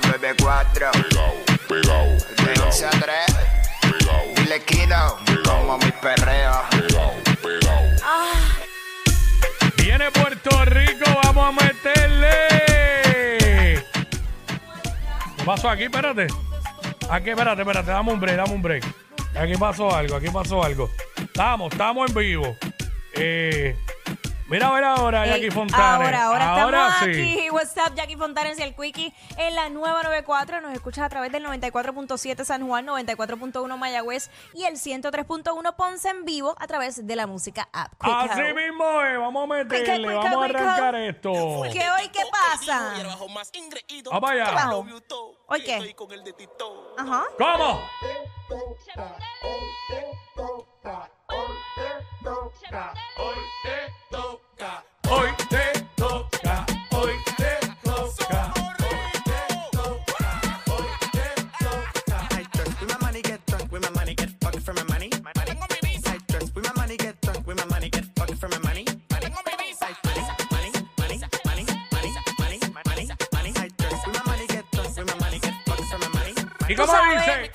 nueva 94. Pegao, pegao, De pegao, 11 a 3. pegao, Dile Kino, como mi perreo. pegao, pegao. Viene Puerto Rico, vamos a meterle. ¿Qué pasó aquí? Espérate. Aquí, espérate, espérate, dame un break, dame un break. Aquí pasó algo, aquí pasó algo. Estamos, estamos en vivo. Eh, mira a ver ahora, Jackie Fontana. Ahora, ahora, estamos sí. aquí. What's up, Jackie Fontanes y el Quickie en la nueva 94. Nos escuchas a través del 94.7 San Juan, 94.1 Mayagüez y el 103.1 Ponce en vivo a través de la música app. Quick Así mismo es, vamos a meterle, Quick, quick, vamos a arrancar quick. esto. ¿Qué hoy qué pasa? Vamos allá. ¿Hoy qué? Ajá. ¿Cómo? Hoy money. ¿Y cómo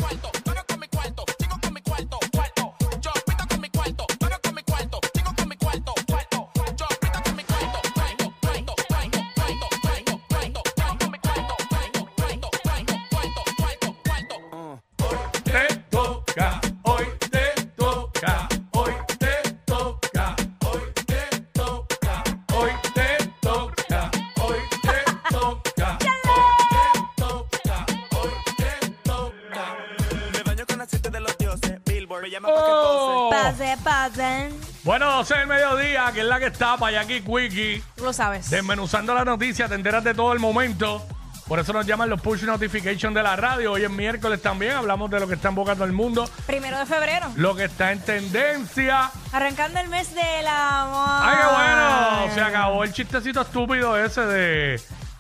Billboard me llama pa' que pose. Oh. Pase, pasen. Bueno, 12 del mediodía, que es la que está para Jackie Quickie. Tú lo sabes. Desmenuzando la noticia, te enteras de todo el momento. Por eso nos llaman los push notifications de la radio. Hoy es miércoles también, hablamos de lo que está en boca todo el mundo, Primero de febrero. lo que está en tendencia. Arrancando el mes del amor. ¡Ay, qué bueno! Se acabó el chistecito estúpido ese de,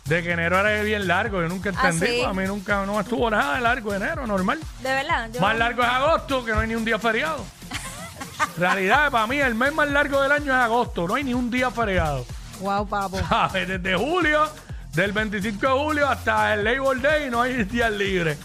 de que enero era bien largo. Yo nunca Ah, entendí. ¿sí? A mí nunca no estuvo nada de largo enero, normal. De verdad. yo- Más largo es agosto, que no hay ni un día feriado. Realidad, para mí, el mes más largo del año es agosto. No hay ni un día feriado. Wow, papo. ¿Sabes? Desde julio, del 25 de julio hasta el Labor Day, no hay días libres.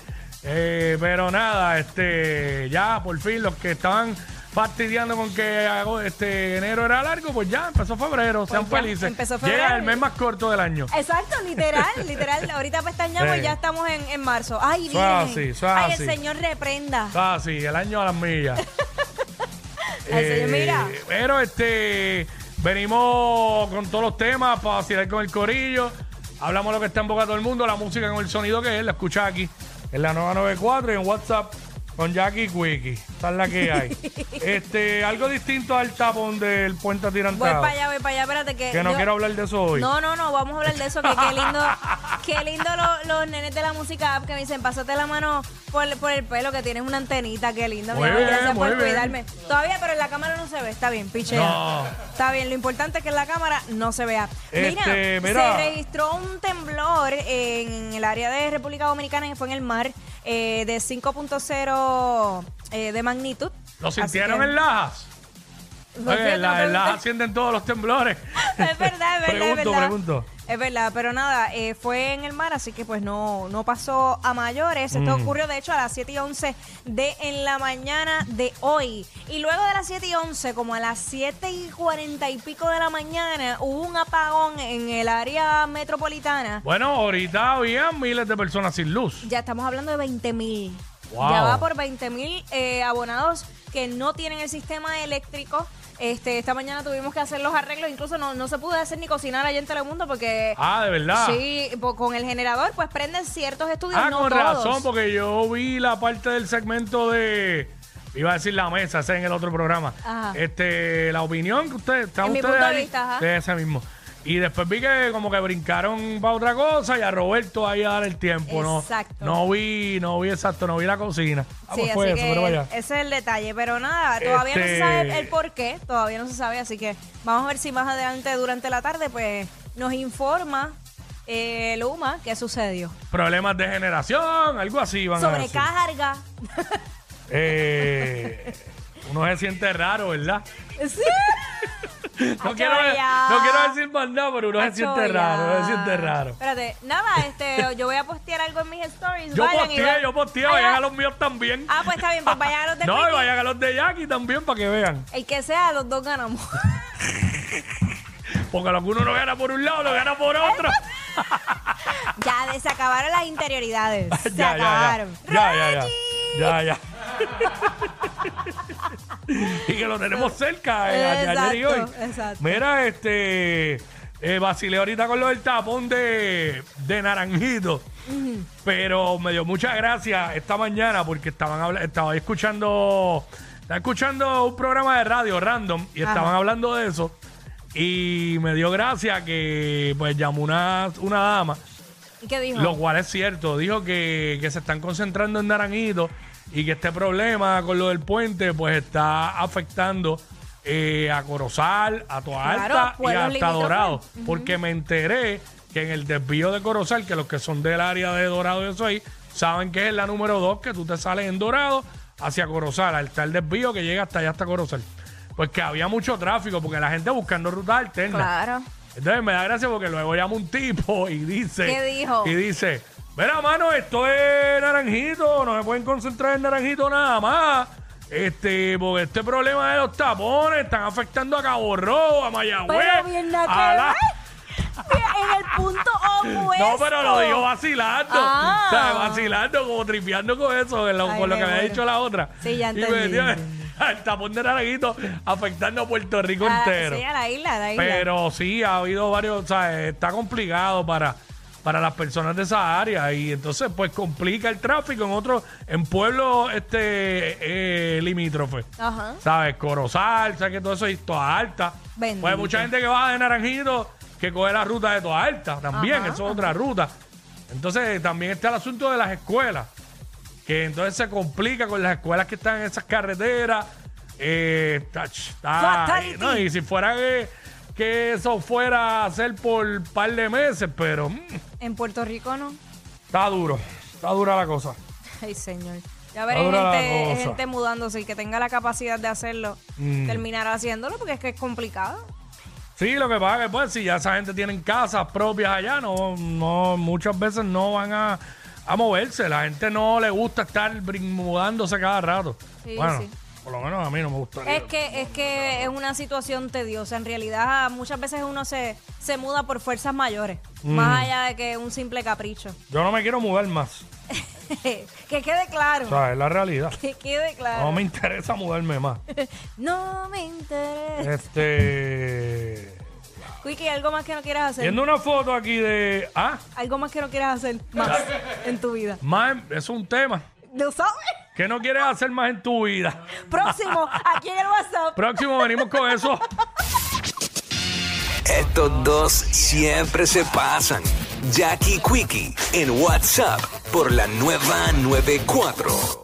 Eh, pero nada, este, ya por fin los que estaban fastidiando con que hago- este enero era largo, pues ya empezó febrero, sean ya, felices. empezó Llega febrero. el mes más corto del año. Exacto, literal, literal. Ahorita pestañamos Sí. y ya estamos en, en marzo. Ay, bien. así, Ay, así. el Señor reprenda. Ah, sí, el año a las millas. Señor, mira. Pero este, venimos con todos los temas para vacilar con el corillo. Hablamos lo que está en boca de todo el mundo, la música con el sonido que es, la escuchas aquí en la 994 y en WhatsApp con Jackie Quickie. Esa es la que hay. este, algo distinto al tapón del puente Voy atirantado. para allá, voy para allá, espérate que. Que no yo- quiero hablar de eso hoy. No, no, no, vamos a hablar de eso, que qué lindo, qué lindo lo- los nenes de la música app que me dicen, pásate la mano por, por el pelo, que tienes una antenita, qué lindo. mi Muy amor, bien, gracias por bien. cuidarme. Todavía, pero en la cámara no se ve, está bien, pichea. No. Está bien, lo importante es que en la cámara no se vea. Este, mira, mira. se registró un temblor en el área de República Dominicana, que fue en el mar, eh, de 5.0 eh, de magnitud. ¿Lo Así sintieron que- en Lajas? No Oye, sé, no la- pregunté. ascienden todos los temblores. Es verdad, es verdad, Pregunto, es verdad. pregunto. Es verdad, pero nada, eh, fue en el mar, así que pues no, no pasó a mayores. Esto Mm. ocurrió de hecho a las 7 y 11 de en la mañana de hoy. Y luego de las 7 y 11, como a las 7 y 40 y pico de la mañana, hubo un apagón en el área metropolitana. Bueno, ahorita había miles de personas sin luz. Ya estamos hablando de 20 mil. Wow. Ya va por 20 mil eh, abonados que no tienen el sistema eléctrico. Este, esta mañana tuvimos que hacer los arreglos, incluso no, no se pudo hacer ni cocinar allá en Telemundo porque Ah, de verdad. Sí, po- con el generador pues prenden ciertos estudios, Ah, no con todos. razón, porque yo vi la parte del segmento de. Iba a decir la mesa, ese en el otro programa. Ajá. Este, la opinión que ustedes. ¿están En mi ustedes punto de ahí? vista, ajá. De ese mismo. Y después vi que como que brincaron para otra cosa y a Roberto ahí a dar el tiempo. ¿no? Exacto. No vi, no vi exacto, no vi la cocina. Ah, Sí, pues fue así eso, que pero vaya. ese es el detalle. Pero nada, todavía no Este- se sabe el por qué, todavía no se sabe, así que vamos a ver si más adelante durante la tarde pues nos informa eh, Luma qué sucedió. Problemas de generación, algo así van a decir. Sobrecarga. Eh, uno se siente raro, ¿verdad? Sí. No quiero, no quiero decir más nada, pero uno se siente raro, uno se siente raro. Espérate, nada, este, yo voy a postear algo en mis stories. Yo vayan y posteé, vean. yo posteé, Vayan- a los míos también. Ah, pues está bien, pues vayan a los de No, y vayan a los de Jackie también para que vean. El que sea, los dos ganamos. Porque lo que uno no gana por un lado, lo gana por otro. ya, se acabaron las interioridades. Se ya, acabaron. Ya, ya, ya. Ya, ya. y que lo tenemos cerca eh, ayer y hoy. Exacto. Mira, este. Eh, vacilé ahorita con lo del tapón de, de naranjito. Pero me dio mucha gracia esta mañana porque estaban estaba escuchando. Estaba escuchando un programa de radio random y Ajá. estaban hablando de eso. Y me dio gracia que pues llamó una, una dama ¿Y qué dijo? lo cual es cierto. Dijo que, que se están concentrando en Naranjito y que este problema con lo del puente pues está afectando eh, a Corozal, a Toa Claro, Alta y pueblos a Alta limítrofes. Dorado. Porque me enteré que en el desvío de Corozal, que los que son del área de Dorado y eso ahí, saben que es la número 2, que tú te sales en Dorado hacia Corozal. Está el desvío que llega hasta allá, hasta Corozal. Pues que había mucho tráfico porque la gente buscando rutas alternas. Claro. Entonces me da gracia porque luego llama un tipo y dice. ¿Qué dijo? Y dice: Mira, mano, esto es naranjito, no me pueden concentrar en naranjito nada más. Este, porque este problema de los tapones están afectando a Cabo Rojo, a Mayagüez. Pero bien nada a la-. En el punto opuesto. No, pero lo dijo vacilando. Ah. O sea, vacilando, como tripeando con eso, con lo, Ay, con lo que había dicho la otra. Sí, ya Y me entendí, entendí. el tapón de naranjito afectando a Puerto Rico Ah, entero. Sí, a la isla, a la isla. Pero sí, ha habido varios, o sea, está complicado para, para las personas de esa área y entonces pues complica el tráfico en otros, en pueblos este eh, limítrofes. Ajá. ¿Sabes? Corozal, ¿sabes que todo eso es toda alta? Bendito. Pues hay mucha gente que va de Naranjito que coge la ruta de toda alta también, Ajá, eso es otra ruta. Entonces también está el asunto de las escuelas, que entonces se complica con las escuelas que están en esas carreteras. Eh, está- está- Fatality. no, y si fuera que, que eso fuera a ser por un par de meses, pero mm, En Puerto Rico no. está duro, está dura la cosa. Ay, señor. Ya veré Ahora la gente, cosa. gente mudándose y que tenga la capacidad de hacerlo, Mm. terminará haciéndolo porque es que es complicado. Sí, lo que pasa es que pues si ya esa gente tiene casas propias allá, no, no, muchas veces no van a, a moverse. La gente no le gusta estar brin- mudándose cada rato. Sí, bueno, sí. Por lo menos a mí no me gustaría. Es que, es que es una situación tediosa. En realidad, muchas veces uno se, se muda por fuerzas mayores, Mm. más allá de que un simple capricho. Yo no me quiero mudar más. que quede claro. O sea, es la realidad. Que quede claro. No me interesa mudarme más. No me interesa. Este. Quickie, ¿algo más que no quieras hacer? Viendo una foto aquí de. Ah, ¿Algo más que no quieras hacer más en tu vida? más, es un tema. ¿Lo sabes? ¿Qué no quieres hacer más en tu vida? Próximo, aquí en el WhatsApp. Próximo venimos con eso. Estos dos siempre se pasan. Jackie Quickie en WhatsApp por la nueva 94.